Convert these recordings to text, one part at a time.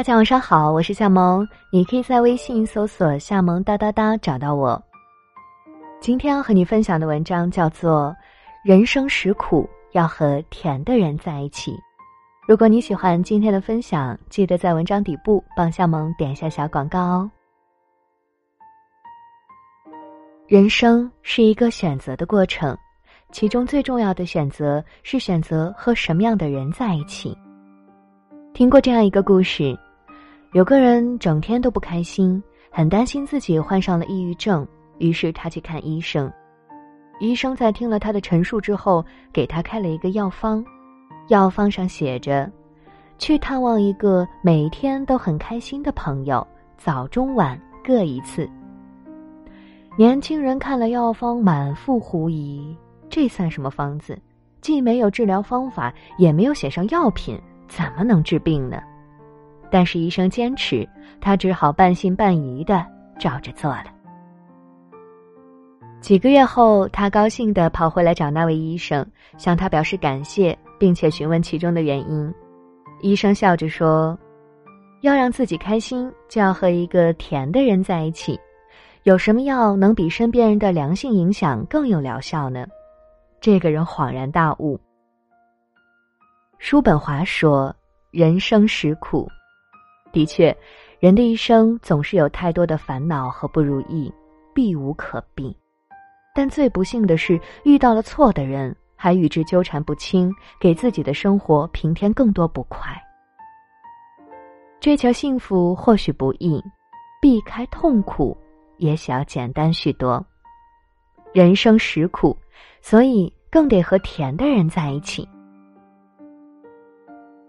大家晚上好，我是夏萌，你可以在微信搜索“夏萌哒哒哒”找到我。今天要和你分享的文章叫做《人生实苦，要和甜的人在一起》。如果你喜欢今天的分享，记得在文章底部帮夏萌点一下小广告哦。人生是一个选择的过程，其中最重要的选择是选择和什么样的人在一起。听过这样一个故事，有个人整天都不开心，很担心自己患上了抑郁症，于是他去看医生。医生在听了他的陈述之后，给他开了一个药方，药方上写着：“去探望一个每天都很开心的朋友，早中晚各一次。”年轻人看了药方，满腹狐疑：这算什么方子？既没有治疗方法，也没有写上药品。怎么能治病呢？但是医生坚持，他只好半信半疑的照着做了。几个月后，他高兴的跑回来找那位医生，向他表示感谢，并且询问其中的原因。医生笑着说：“要让自己开心，就要和一个甜的人在一起。有什么药能比身边人的良性影响更有疗效呢？”这个人恍然大悟。叔本华说：“人生实苦，的确，人的一生总是有太多的烦恼和不如意，避无可避。但最不幸的是，遇到了错的人，还与之纠缠不清，给自己的生活平添更多不快。追求幸福或许不易，避开痛苦也许要简单许多。人生实苦，所以更得和甜的人在一起。”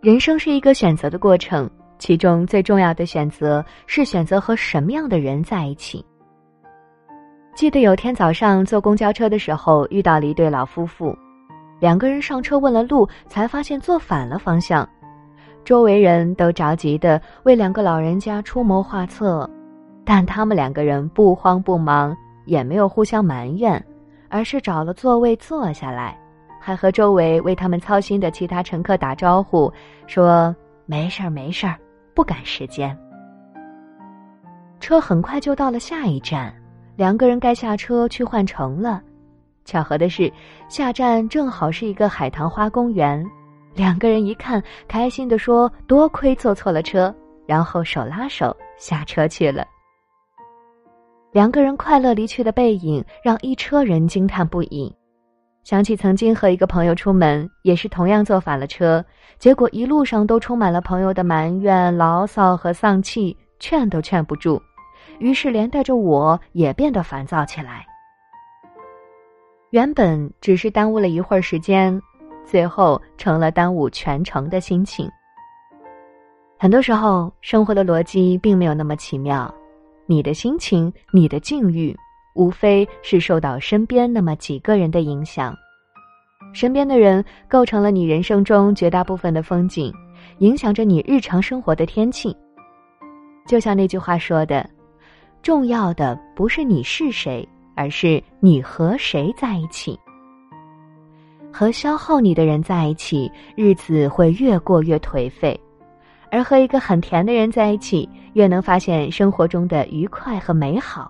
人生是一个选择的过程，其中最重要的选择是选择和什么样的人在一起。记得有天早上坐公交车的时候，遇到了一对老夫妇，两个人上车问了路，才发现坐反了方向，周围人都着急的为两个老人家出谋划策，但他们两个人不慌不忙，也没有互相埋怨，而是找了座位坐下来。还和周围为他们操心的其他乘客打招呼，说：“没事儿，没事儿，不赶时间。”车很快就到了下一站，两个人该下车去换乘了。巧合的是，下站正好是一个海棠花公园。两个人一看，开心的说：“多亏坐错了车。”然后手拉手下车去了。两个人快乐离去的背影，让一车人惊叹不已。想起曾经和一个朋友出门，也是同样坐反了车，结果一路上都充满了朋友的埋怨、牢骚和丧气，劝都劝不住，于是连带着我也变得烦躁起来。原本只是耽误了一会儿时间，最后成了耽误全程的心情。很多时候，生活的逻辑并没有那么奇妙，你的心情，你的境遇。无非是受到身边那么几个人的影响，身边的人构成了你人生中绝大部分的风景，影响着你日常生活的天气。就像那句话说的：“重要的不是你是谁，而是你和谁在一起。和消耗你的人在一起，日子会越过越颓废；而和一个很甜的人在一起，越能发现生活中的愉快和美好。”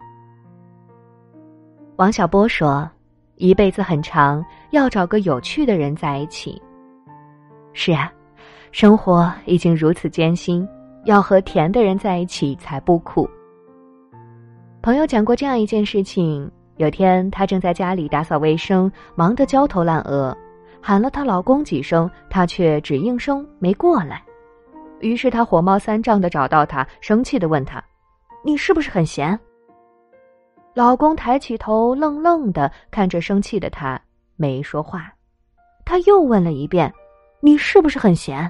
王小波说：“一辈子很长，要找个有趣的人在一起。”是啊，生活已经如此艰辛，要和甜的人在一起才不苦。朋友讲过这样一件事情：有天她正在家里打扫卫生，忙得焦头烂额，喊了她老公几声，他却只应声没过来。于是她火冒三丈的找到他，生气的问他：“你是不是很闲？”老公抬起头，愣愣的看着生气的他，没说话。他又问了一遍：“你是不是很闲？”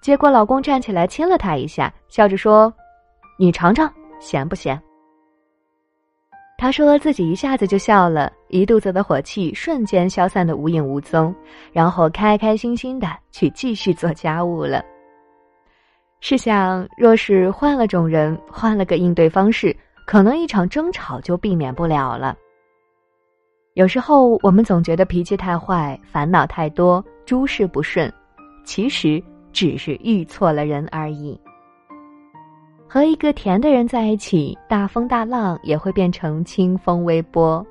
结果老公站起来亲了她一下，笑着说：“你尝尝，咸不咸？”他说自己一下子就笑了，一肚子的火气瞬间消散的无影无踪，然后开开心心的去继续做家务了。试想，若是换了种人，换了个应对方式。可能一场争吵就避免不了了。有时候我们总觉得脾气太坏、烦恼太多、诸事不顺，其实只是遇错了人而已。和一个甜的人在一起，大风大浪也会变成清风微波。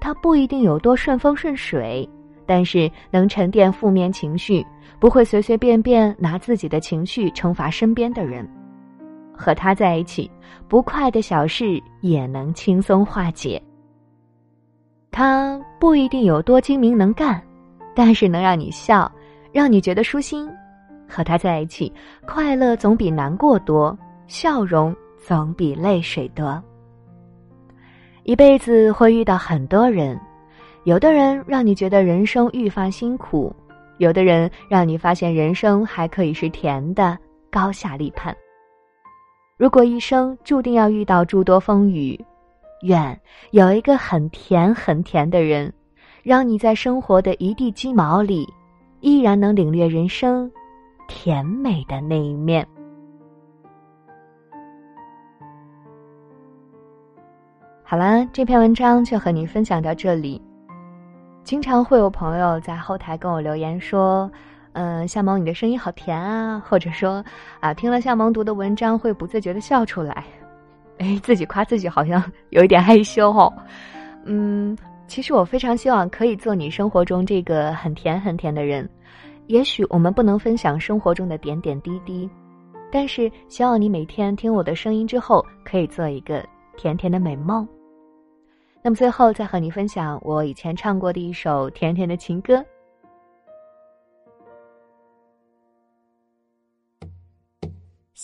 他不一定有多顺风顺水，但是能沉淀负面情绪，不会随随便便拿自己的情绪惩罚身边的人。和他在一起，不快的小事也能轻松化解。他不一定有多精明能干，但是能让你笑，让你觉得舒心。和他在一起，快乐总比难过多，笑容总比泪水多。一辈子会遇到很多人，有的人让你觉得人生愈发辛苦，有的人让你发现人生还可以是甜的，高下立判。如果一生注定要遇到诸多风雨，愿有一个很甜很甜的人，让你在生活的一地鸡毛里，依然能领略人生甜美的那一面。好啦，这篇文章就和你分享到这里。经常会有朋友在后台跟我留言说：“嗯，夏萌，你的声音好甜啊！”或者说：“啊，听了夏萌读的文章会不自觉的笑出来。”哎，自己夸自己好像有一点害羞哦。嗯，其实我非常希望可以做你生活中这个很甜很甜的人。也许我们不能分享生活中的点点滴滴，但是希望你每天听我的声音之后，可以做一个甜甜的美梦。那么最后再和你分享我以前唱过的一首甜甜的情歌。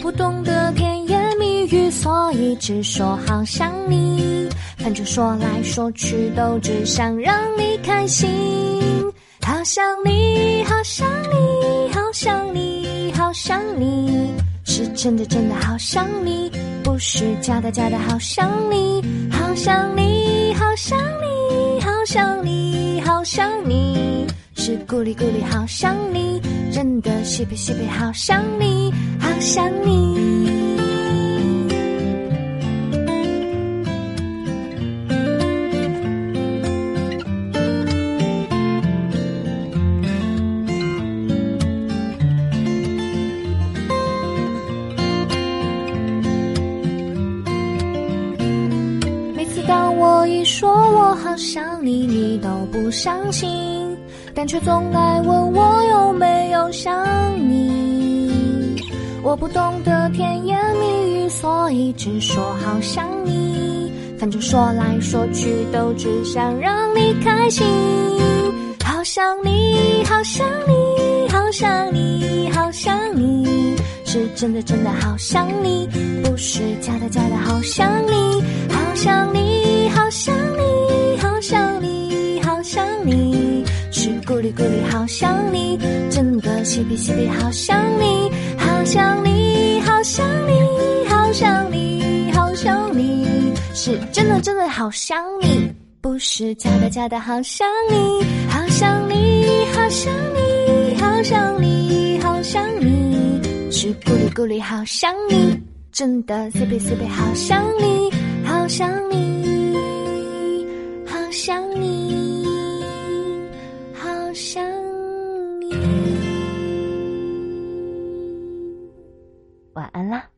不懂得甜言蜜语，所以只说好想你。反正说来说去，都只想让你开心。好想你，好想你，好想你，好想你。是真的，真的好想你，不是假的，假的好想你，好想你，好想你，好想你，好想你，是咕哩咕哩好想你，真的西北西北好想你，好想你。每次当我一说我好想你，你都不相信，但却总爱问我有没有想你。我不懂得甜言蜜语，所以只说好想你。反正说来说去，都只想让你开心。好想你，好想你，好想你，好想你，是真的真的好想你，不是假的假的好想你，好想你，好想。咕哩咕哩好想你，真的西比西比好想你，真的真的好想你，不是假的假的好想你，好想你，好想你，好想你，好想你，是咕哩咕哩好想你，真的西比西比好想你，好想你，好想你。晚安啦。